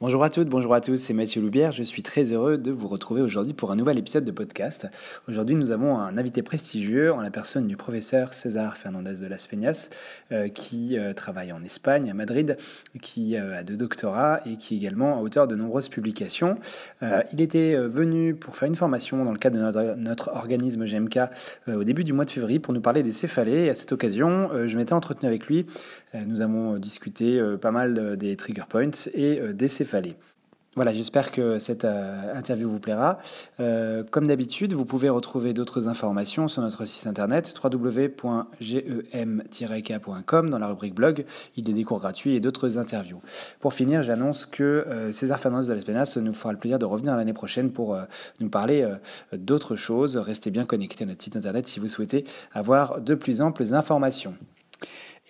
Bonjour à toutes, bonjour à tous, c'est Mathieu Loubière. Je suis très heureux de vous retrouver aujourd'hui pour un nouvel épisode de podcast. Aujourd'hui, nous avons un invité prestigieux en la personne du professeur César Fernandez de Las Peñas, euh, qui euh, travaille en Espagne, à Madrid, qui euh, a deux doctorats et qui est également auteur de nombreuses publications. il était venu pour faire une formation dans le cadre de notre, organisme GMK au début du mois de février pour nous parler des céphalées. À cette occasion, je m'étais entretenu avec lui. nous avons discuté pas mal des trigger points et des céphalées voilà, j'espère que cette euh, interview vous plaira. Euh, comme d'habitude, vous pouvez retrouver d'autres informations sur notre site internet www.gem-k.com dans la rubrique blog. Il y a des cours gratuits et d'autres interviews. Pour finir, j'annonce que euh, César Fernandez de l'Espénas nous fera le plaisir de revenir l'année prochaine pour nous parler d'autres choses. Restez bien connectés à notre site internet si vous souhaitez avoir de plus amples informations.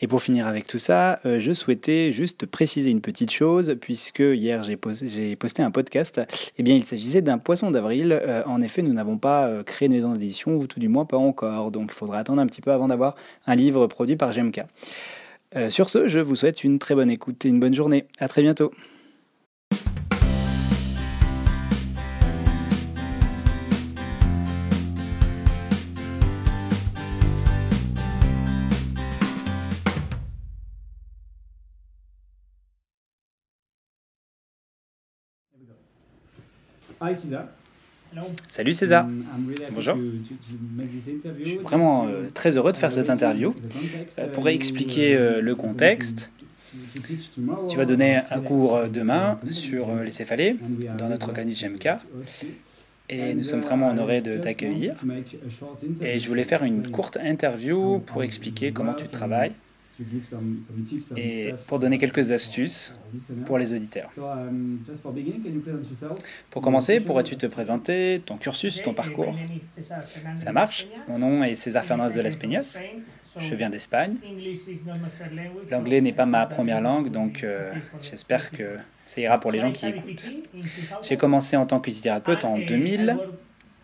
Et pour finir avec tout ça, euh, je souhaitais juste préciser une petite chose, puisque hier j'ai posté, un podcast. Eh bien, il s'agissait d'un poisson d'avril. Euh, en effet, nous n'avons pas euh, créé une maison d'édition, ou tout du moins pas encore. Donc, il faudra attendre un petit peu avant d'avoir un livre produit par GMK. sur ce, je vous souhaite une très bonne écoute et une bonne journée. À très bientôt. Salut César. Um, Bonjour. Je suis vraiment euh, très heureux de faire cette interview euh, pour expliquer euh, le contexte. Tu vas donner un cours demain sur les céphalées dans notre organisme GMK. Et nous sommes vraiment honorés de t'accueillir. Et je voulais faire une courte interview pour expliquer comment tu travailles et pour donner quelques astuces pour les auditeurs. Um, pour commencer, pourrais-tu te présenter, ton cursus, ton parcours? Ça marche Mon nom est César Fernandez de las Peñas. Je viens d'Espagne. L'anglais n'est pas ma première langue, donc euh, j'espère que ça ira pour les gens qui écoutent. J'ai commencé en tant que physiothérapeute en 2000.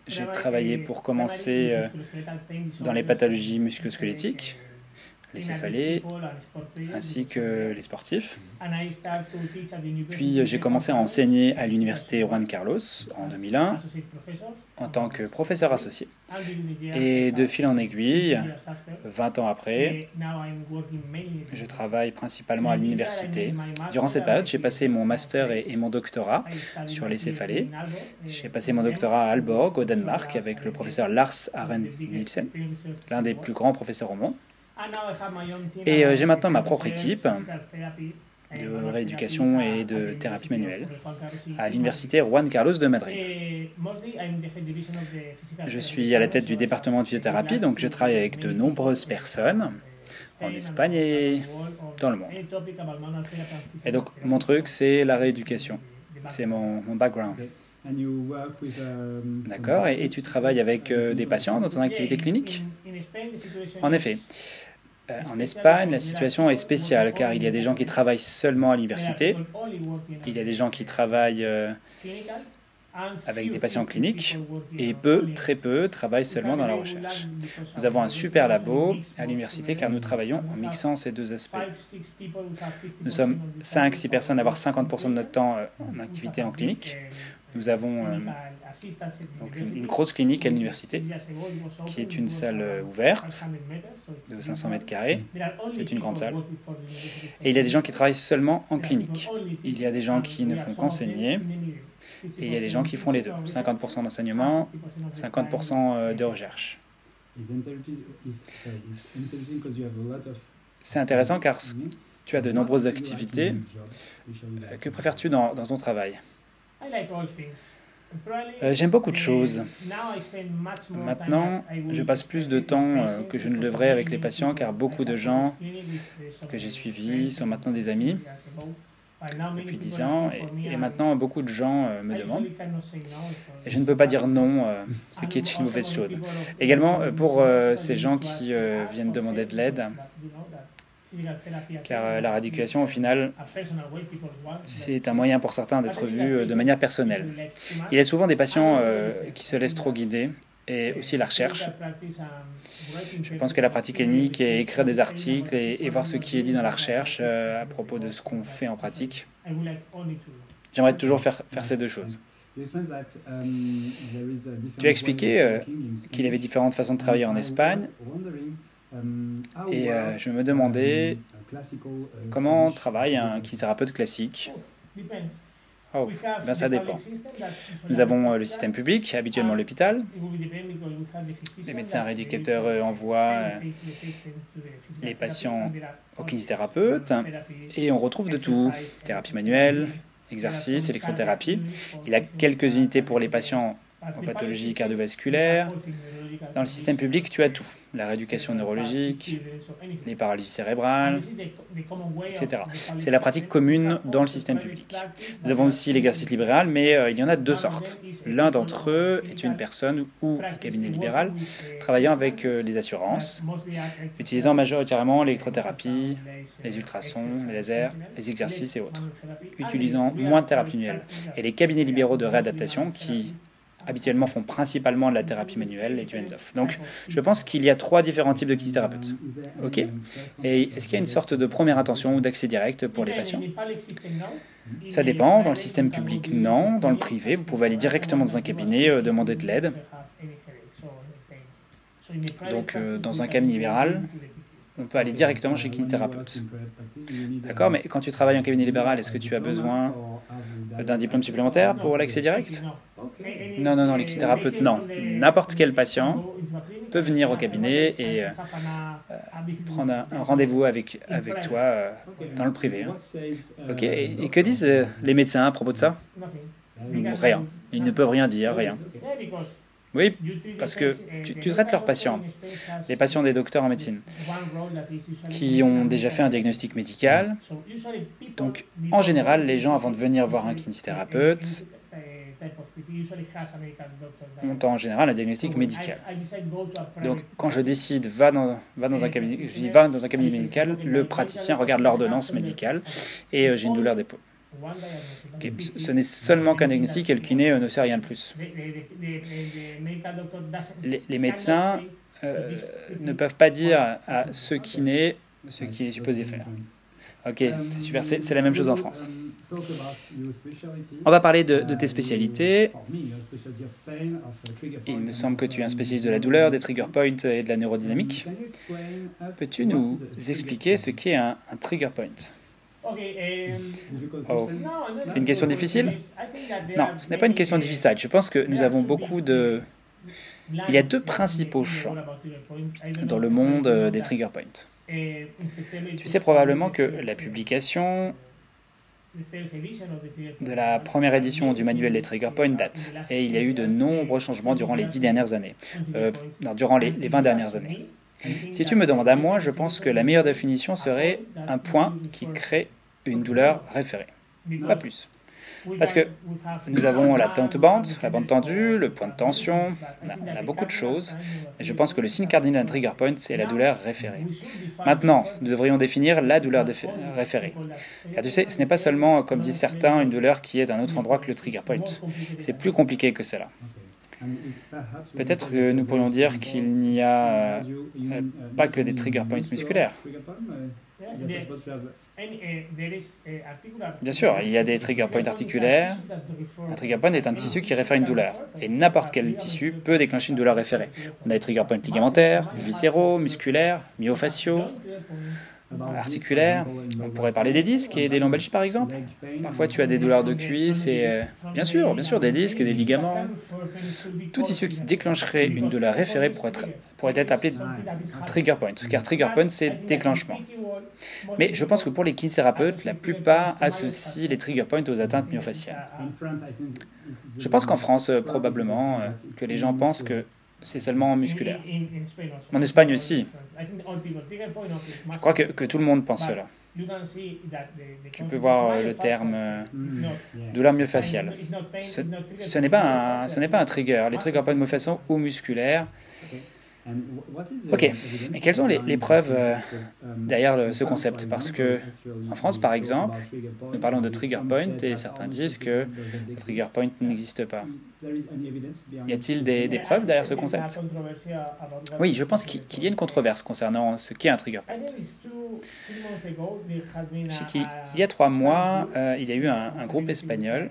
J'ai travaillé pour commencer euh, dans les pathologies musculosquelettiques les céphalées, ainsi que les sportifs. Puis j'ai commencé à enseigner à l'université Juan Carlos en 2001 en tant que professeur associé. Et de fil en aiguille, 20 ans après, je travaille principalement à l'université. Durant cette période, j'ai passé mon master et, mon doctorat sur les céphalées. J'ai passé mon doctorat à Aalborg, au Danemark, avec le professeur Lars Aren Nielsen, l'un des plus grands professeurs au monde. Et euh, j'ai maintenant ma propre équipe de rééducation et de thérapie manuelle à l'université Juan Carlos de Madrid. Je suis à la tête du département de physiothérapie, donc je travaille avec de nombreuses personnes en Espagne et dans le monde. Et donc mon truc, c'est la rééducation. C'est mon, background. D'accord, et, tu travailles avec euh, des patients dans ton activité clinique? En effet. Euh, en Espagne, la situation est spéciale car il y a des gens qui travaillent seulement à l'université, il y a des gens qui travaillent euh, avec des patients cliniques et peu, très peu, travaillent seulement dans la recherche. Nous avons un super labo à l'université car nous travaillons en mixant ces deux aspects. Nous sommes 5-6 personnes à avoir 50% de notre temps euh, en activité en clinique. Nous avons euh, donc une, grosse clinique à l'université qui est une salle euh, ouverte de 500 mètres carrés. C'est une grande salle. Et il y a des gens qui travaillent seulement en clinique. Il y a des gens qui ne font qu'enseigner. Et il y a des gens qui font les deux. 50% d'enseignement, 50% euh, de recherche. C'est intéressant car tu as de nombreuses activités. Que préfères-tu dans, dans ton travail? Euh, J'aime beaucoup de choses. Maintenant, je passe plus de temps euh, que je ne le devrais avec les patients car beaucoup de gens que j'ai suivis sont maintenant des amis. depuis 10 ans et, maintenant beaucoup de gens euh, me demandent. et je ne peux pas dire non, ce qui est une mauvaise chose. Également pour ces gens qui viennent demander de l'aide, car euh, la rééducation, au final, c'est un moyen pour certains d'être vus euh, de manière personnelle. Il y a souvent des patients euh, qui se laissent trop guider et aussi la recherche. Je pense que la pratique clinique et écrire des articles et, voir ce qui est dit dans la recherche à propos de ce qu'on fait en pratique. J'aimerais toujours faire, faire ces deux choses. Tu as expliqué euh, qu'il y avait différentes façons de travailler en Espagne et euh, je me demandais comment travaille un kinésithérapeute classique. Oh, ben ça dépend. Nous avons euh, le système public, habituellement l'hôpital. Les médecins rééducateurs envoient les patients au kinésithérapeute et on retrouve de tout. Thérapie manuelle, exercice, électrothérapie. Il y a quelques unités pour les patients en pathologie cardiovasculaire. Dans le système public, tu as tout. La rééducation neurologique, les paralysies cérébrales, etc. C'est la pratique commune dans le système public. Nous avons aussi l'exercice libéral, mais euh, il y en a deux sortes. L'un d'entre eux est une personne ou un cabinet libéral travaillant avec euh, les assurances, utilisant majoritairement l'électrothérapie, les ultrasons, les lasers, les exercices et autres, utilisant moins de thérapie manuelle. Et les cabinets libéraux de réadaptation qui habituellement font principalement de la thérapie manuelle et du hands-off. Donc, je pense qu'il y a trois différents types de kinésithérapeutes. OK Et est-ce qu'il y a une sorte de première intention ou d'accès direct pour les patients? Ça dépend. Dans le système public, non. Dans le privé, vous pouvez aller directement dans un cabinet, euh, demander de l'aide. Donc, euh, dans un cabinet libéral, on peut aller directement chez le kinésithérapeute. D'accord? Mais quand tu travailles en cabinet libéral, est-ce que tu as besoin d'un diplôme supplémentaire pour l'accès direct? Non, non, non, les kinésithérapeutes, non. N'importe quel patient peut venir au cabinet et euh, prendre un, rendez-vous avec, avec toi euh, dans le privé. Hein. Ok, et, que disent euh, les médecins à propos de ça? Rien. Ils ne peuvent rien dire, rien. Oui, parce que tu, traites leurs patients, les patients des docteurs en médecine, qui ont déjà fait un diagnostic médical. Donc, en général, les gens, avant de venir voir un kinésithérapeute, ont en général un diagnostic médical. Donc, quand je décide, va dans, va dans un cabinet, je dis, va dans un cabinet médical, le praticien regarde l'ordonnance médicale et euh, j'ai une douleur d'épaule. Ce n'est seulement qu'un diagnostic et le kiné euh, ne sait rien de plus. Les, médecins euh, ne peuvent pas dire à ce kiné ce qu'il est supposé faire. Ok, c'est super, c'est la même chose en France. On va parler de, de, tes spécialités. Il me semble que tu es un spécialiste de la douleur, des trigger points et de la neurodynamique. Peux-tu nous expliquer ce qu'est un, un trigger point? Oh. C'est une question difficile? Non, ce n'est pas une question difficile. Je pense que nous avons beaucoup de... Il y a deux principaux champs dans le monde euh, des trigger points. Tu sais probablement que la publication de la première édition du manuel des trigger points date, et il y a eu de nombreux changements durant les dix dernières années, euh, durant les, les 20 dernières années. Si tu me demandes à moi, je pense que la meilleure définition serait un point qui crée une douleur référée. Pas plus. Parce que nous avons la tente bande, la bande tendue, le point de tension, on a, beaucoup de choses. Et je pense que le signe cardinal d'un trigger point, c'est la douleur référée. Maintenant, nous devrions définir la douleur référée. Car tu sais, ce n'est pas seulement, comme disent certains, une douleur qui est d'un autre endroit que le trigger point. C'est plus compliqué que cela. Peut-être que nous pourrions dire qu'il n'y a euh, pas que des trigger points musculaires. Bien sûr, il y a des trigger points articulaires. Un trigger point est un tissu qui réfère une douleur. Et n'importe quel tissu peut déclencher une douleur référée. On a des trigger points ligamentaires, viscéraux, musculaires, myofasciaux, articulaires. On pourrait parler des disques et des lombalgies par exemple. Parfois tu as des douleurs de cuisse et euh, bien sûr, bien sûr des disques et des ligaments. Tout tissu qui déclencherait une douleur référée pourrait être, pourrait être appelé trigger point, car trigger point c'est déclenchement. Mais je pense que pour les kinésithérapeutes, la plupart associent les trigger points aux atteintes myofaciales. Je pense qu'en France, euh, probablement, euh, que les gens pensent que c'est seulement musculaire. En Espagne aussi. Je crois que, que tout le monde pense cela. Tu peux voir euh, le terme douleur myofaciale. Ce, ce n'est pas, un, ce pas un trigger. Les triggers pas de myofaciaux ou musculaires Ok, mais quelles sont les, preuves euh, derrière ce concept? Parce que en France, par exemple, nous parlons de trigger point et certains disent que le trigger point n'existe pas. Y a-t-il des, preuves derrière ce concept? Oui, je pense qu'il y a une controverse concernant ce qu'est un trigger point. Il y a trois mois, euh, il y a eu un groupe espagnol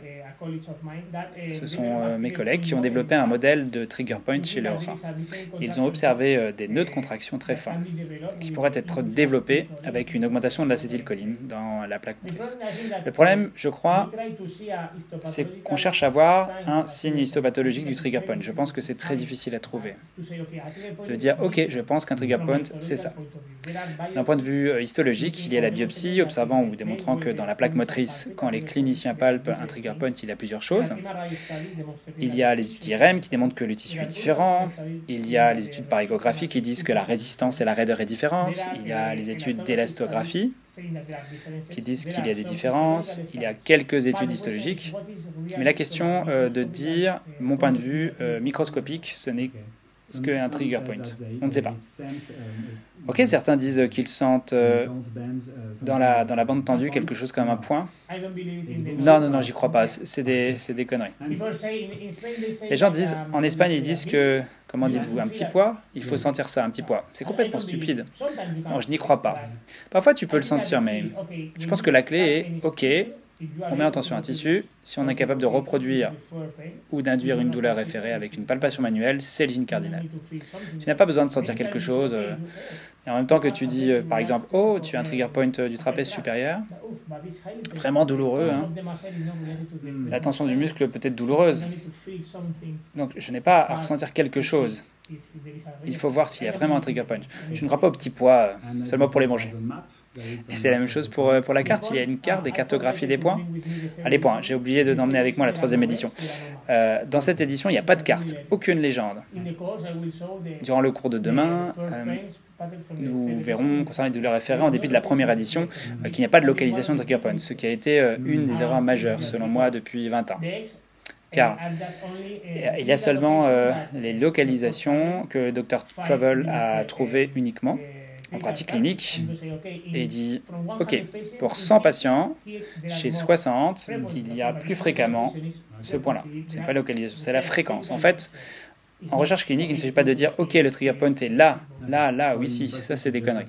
ce sont euh, mes collègues qui ont développé un modèle de trigger point chez leur rat. Ils ont observé euh, des nœuds de contraction très forts qui pourraient être développés avec une augmentation de l'acétylcholine dans la plaque motrice. Le problème, je crois, c'est qu'on cherche à voir un signe histopathologique du trigger point. Je pense que c'est très difficile à trouver. De dire, OK, je pense qu'un trigger point, c'est ça. D'un point de vue euh, histologique, il y a la biopsie observant ou démontrant que dans la plaque motrice, quand les cliniciens palpent un trigger point, il y a plusieurs choses. Il y a les études IRM qui démontrent que le tissu est différent. Il y a les études par échographie qui disent que la résistance et la raideur est différente. Il y a les études d'élastographie qui disent qu'il y a des différences. Il y a quelques études histologiques. Mais la question euh, de dire, mon point de vue euh, microscopique, ce n'est ce qu'est un trigger point. On ne sait pas. Ok, certains disent qu'ils sentent euh, dans, la, dans la bande tendue quelque chose comme un point. Non, non, non, j'y crois pas. C'est des, des conneries. Les gens disent, en Espagne, ils disent que, comment dites-vous, un petit poids, il faut sentir ça, un petit poids. C'est complètement stupide. Non, je n'y crois pas. Parfois, tu peux le sentir, mais je pense que la clé est, ok, on met attention à un tissu. Si on est capable de reproduire ou d'induire une douleur référée avec une palpation manuelle, c'est le gene cardinal. Tu n'as pas besoin de sentir quelque chose. Euh, et en même temps que tu dis, euh, par exemple, oh, tu as un trigger point euh, du trapèze supérieur, vraiment douloureux. Hein. La tension du muscle peut être douloureuse. Donc je n'ai pas à ressentir quelque chose. Il faut voir s'il y a vraiment un trigger point. Je ne crois pas au petit poids, seulement pour les manger. C'est la même chose pour, euh, pour la carte. Il y a une carte des cartographies des points. Ah, les points, j'ai oublié de d'emmener avec moi la troisième édition. Euh, dans cette édition, il n'y a pas de carte, aucune légende. Durant le cours de demain, euh, nous verrons concernant les douleurs référées en dépit de la première édition qu'il n'y a pas de localisation de trigger point, ce qui a été une des erreurs majeures selon moi depuis 20 ans. Car il y a seulement les localisations que Dr. Travel a trouvées uniquement en pratique clinique et dit OK, pour 100 patients, chez 60, il y a plus fréquemment ce point-là. Ce n'est pas la localisation, c'est la fréquence. En fait, en recherche clinique, il ne s'agit pas de dire OK, le trigger point est là, là, là ou ici. Ça, c'est des conneries.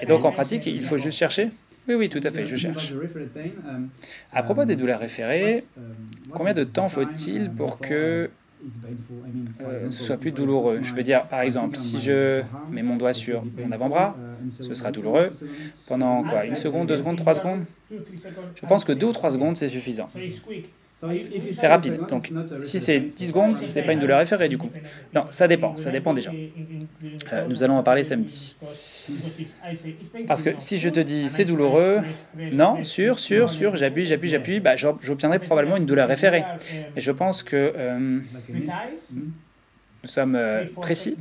Et donc, en pratique, il faut juste chercher. Oui, oui, tout à fait, je cherche. À propos des douleurs référées, combien de temps faut-il pour que euh, ce soit plus douloureux. Je veux dire, par exemple, si je mets mon doigt sur mon avant-bras, ce sera douloureux. Pendant quoi Une seconde, deux secondes, trois secondes? Je pense que deux ou trois secondes, c'est suffisant. C'est rapide. Donc, si c'est 10 secondes, c'est pas une douleur référée du coup. Non, ça dépend. Ça dépend déjà. Euh, nous allons en parler samedi. Parce que si je te dis c'est douloureux, non, sûr, sûr, sûr, j'appuie, j'appuie, j'appuie, bah, j'obtiendrai probablement une douleur référée. Et je pense que euh, nous sommes euh, précis.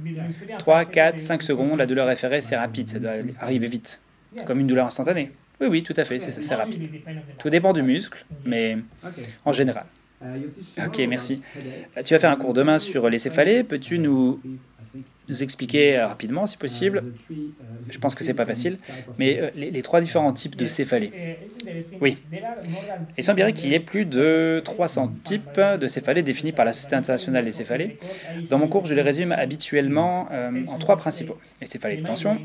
3, 4, 5 secondes, la douleur référée, c'est rapide, ça doit arriver vite, comme une douleur instantanée. Oui, oui, tout à fait, c'est rapide. Tout dépend du muscle, mais en général. Ok, merci. Tu vas faire un cours demain sur les céphalées. Peux-tu nous nous expliquer euh, rapidement, si possible? Je pense que c'est pas facile, mais euh, les, trois différents types de céphalées. Oui. Il semblerait qu'il y ait plus de 300 types de céphalées définis par la Société internationale des céphalées. Dans mon cours, je les résume habituellement euh, en trois principaux les céphalées de tension,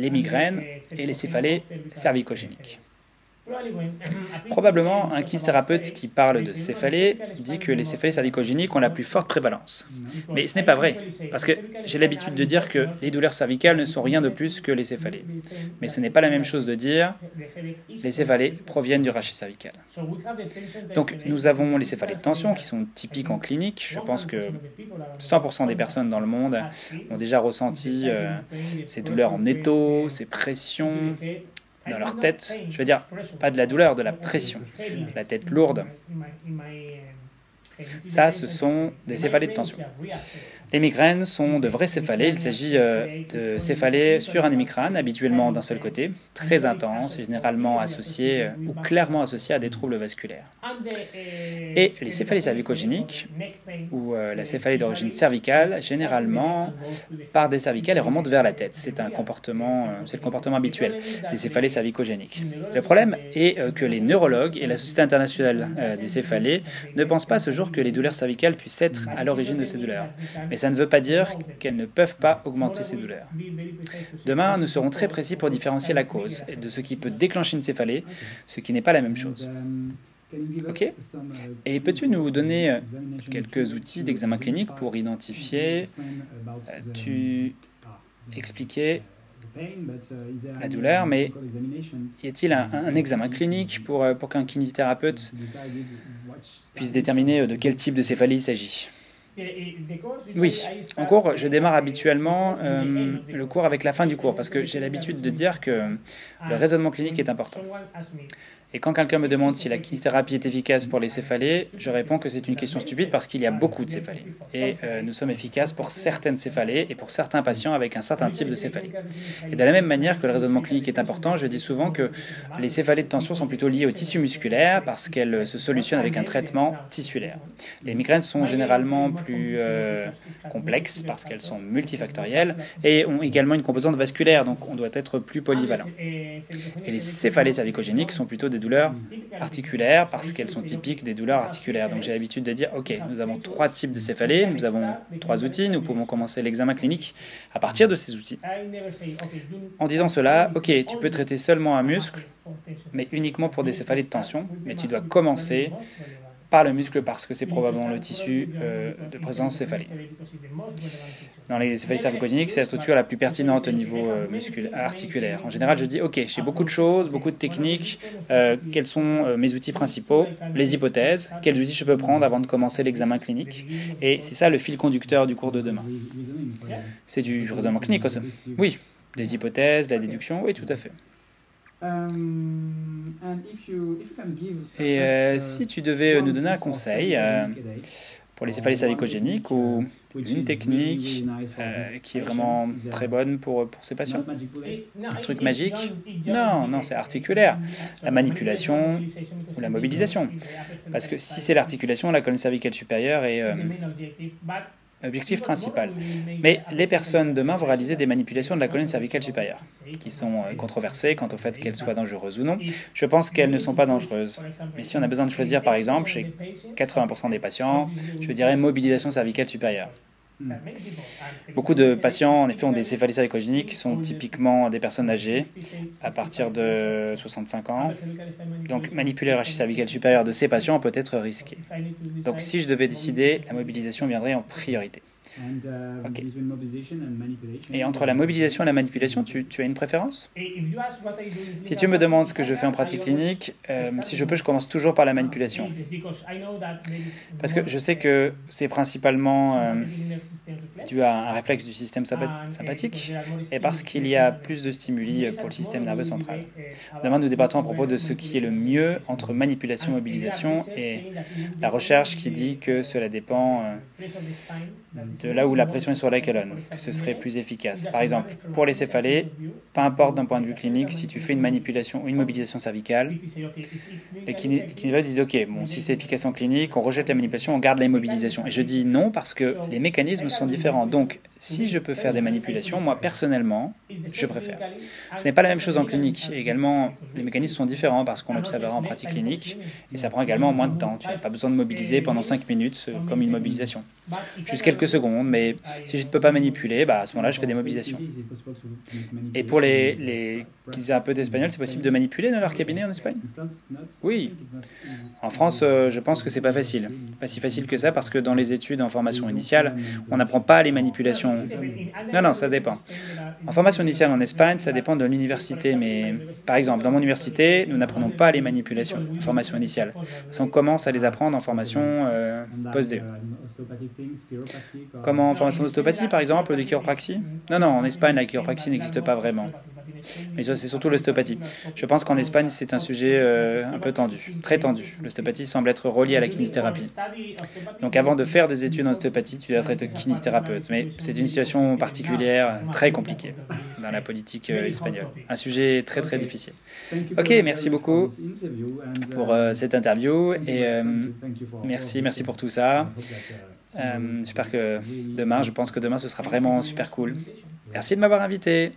les migraines et les céphalées cervicogéniques. Probablement, un kinésithérapeute qui parle de céphalées dit que les céphalées cervicogéniques ont la plus forte prévalence. Mais ce n'est pas vrai, parce que j'ai l'habitude de dire que les douleurs cervicales ne sont rien de plus que les céphalées. Mais ce n'est pas la même chose de dire les céphalées proviennent du rachis cervical. Donc nous avons les céphalées de tension qui sont typiques en clinique. Je pense que 100% des personnes dans le monde ont déjà ressenti euh, ces douleurs en étau, ces pressions, dans leur tête. Je veux dire, pas de la douleur, de la pression, la tête lourde. Ça, ce sont des céphalées de tension. Les migraines sont de vraies céphalées. Il s'agit euh, de céphalées sur un hémicrâne, habituellement d'un seul côté, très intense et généralement associées euh, ou clairement associées à des troubles vasculaires. Et les céphalées cervicogéniques, ou euh, la céphalée d'origine cervicale, généralement par des cervicales et remonte vers la tête. C'est un comportement, c'est le comportement habituel des céphalées cervicogéniques. Le problème est que les neurologues et la Société internationale des céphalées ne pensent pas ce jour que les douleurs cervicales puissent être à l'origine de ces douleurs. Ça ne veut pas dire qu'elles ne peuvent pas augmenter ces douleurs. Demain, nous serons très précis pour différencier la cause de ce qui peut déclencher une céphalée, ce qui n'est pas la même chose. Ok Et peux-tu nous donner euh, quelques outils d'examen clinique pour identifier, euh, tu expliquais la douleur, mais y a-t-il un, examen clinique pour, euh, pour qu'un kinésithérapeute puisse déterminer de quel type de céphalie il s'agit? Oui, en cours, je démarre habituellement euh, le cours avec la fin du cours parce que j'ai l'habitude de dire que le raisonnement clinique est important. Et quand quelqu'un me demande si la kinésithérapie est efficace pour les céphalées, je réponds que c'est une question stupide parce qu'il y a beaucoup de céphalées. Et euh, nous sommes efficaces pour certaines céphalées et pour certains patients avec un certain type de céphalée. Et de la même manière que le raisonnement clinique est important, je dis souvent que les céphalées de tension sont plutôt liées au tissu musculaire parce qu'elles se solutionnent avec un traitement tissulaire. Les migraines sont généralement plus euh, complexes parce qu'elles sont multifactorielles et ont également une composante vasculaire, donc on doit être plus polyvalent. Et les céphalées cervicogéniques sont plutôt des douleurs articulaires parce qu'elles sont typiques des douleurs articulaires. Donc j'ai l'habitude de dire, ok, nous avons trois types de céphalées, nous avons trois outils, nous pouvons commencer l'examen clinique à partir de ces outils. En disant cela, ok, tu peux traiter seulement un muscle, mais uniquement pour des céphalées de tension, mais tu dois commencer par le muscle parce que c'est probablement le tissu euh, de présence céphalique. Dans les céphalies cervicogéniques, c'est la structure la plus pertinente au niveau euh, articulaire. En général, je dis OK, j'ai beaucoup de choses, beaucoup de techniques. Euh, quels sont mes outils principaux Les hypothèses. Quels outils je peux prendre avant de commencer l'examen clinique Et c'est ça le fil conducteur du cours de demain. C'est du raisonnement clinique aussi. Oui, des hypothèses, la déduction, oui, tout à fait. Um, Et euh, uh, si tu devais nous donner un conseil euh, pour les céphalies cervicogéniques ou une technique euh, qui est vraiment très bonne pour, pour ces patients. Un truc magique. Non, non, c'est articulaire. La manipulation ou la mobilisation. Parce que si c'est l'articulation, la colonne cervicale supérieure est objectif principal. Mais les personnes demain vont réaliser des manipulations de la colonne cervicale supérieure, qui sont euh, controversées quant au fait qu'elles soient dangereuses ou non. Je pense qu'elles ne sont pas dangereuses. Mais si on a besoin de choisir, par exemple, chez 80% des patients, je dirais mobilisation cervicale supérieure. Hmm. Beaucoup de patients, en effet, ont des céphalées qui sont typiquement des personnes âgées, à partir de 65 ans. Donc, manipuler le rachis cervical supérieur de ces patients peut être risqué. Donc, si je devais décider, la mobilisation viendrait en priorité. Et entre la mobilisation et la manipulation, tu, as une préférence? Si tu me demandes ce que je fais en pratique clinique, euh, si je peux, je commence toujours par la manipulation. Parce que je sais que c'est principalement euh, dû à un réflexe du système sympathique. et parce qu'il y a plus de stimuli pour le système nerveux central. Demain, nous débattons à propos de ce qui est le mieux entre manipulation et mobilisation et la recherche qui dit que cela dépend euh, de là où la pression est sur la colonne, ce serait plus efficace. Par exemple, pour les céphalées, peu importe d'un point de vue clinique, si tu fais une manipulation ou une mobilisation cervicale, les kinésithérapeutes disent OK, bon, si c'est efficace en clinique, on rejette la manipulation, on garde l'immobilisation. Et je dis non parce que les mécanismes sont différents. Donc, si je peux faire des manipulations, moi personnellement, je préfère. Ce n'est pas la même chose en clinique. également, les mécanismes sont différents parce qu'on l'observera en pratique clinique et ça prend également moins de temps. Tu n'as pas besoin de mobiliser pendant 5 minutes euh, comme une mobilisation. Juste quelques secondes, mais si je ne peux pas manipuler, bah, à ce moment-là, je fais des mobilisations. Et pour les, les peu espagnols, c'est possible de manipuler dans leur cabinet en Espagne Oui. En France, euh, je pense que c'est pas facile. Pas si facile que ça parce que dans les études en formation initiale, on n'apprend pas les manipulations non, non, ça dépend. En formation initiale en Espagne, ça dépend de l'université, mais par exemple, dans mon université, nous n'apprenons pas les manipulations en formation initiale. On commence à les apprendre en formation euh, post-DE. Comment en formation d'ostéopathie, par exemple, de chiropraxie? Non, non, en Espagne, la chiropraxie n'existe pas vraiment. Mais c'est surtout l'ostéopathie. Je pense qu'en Espagne, c'est un sujet euh, un peu tendu, très tendu. L'ostéopathie semble être reliée à la kinésithérapie. Donc avant de faire des études en ostéopathie, tu dois être kinésithérapeute. Mais c'est une situation particulière, très compliquée dans la politique euh, espagnole. Un sujet très très difficile. Ok, merci beaucoup pour euh, cette interview et merci, merci pour tout ça. J'espère que demain, je pense que demain ce sera vraiment super cool. Merci de m'avoir invité.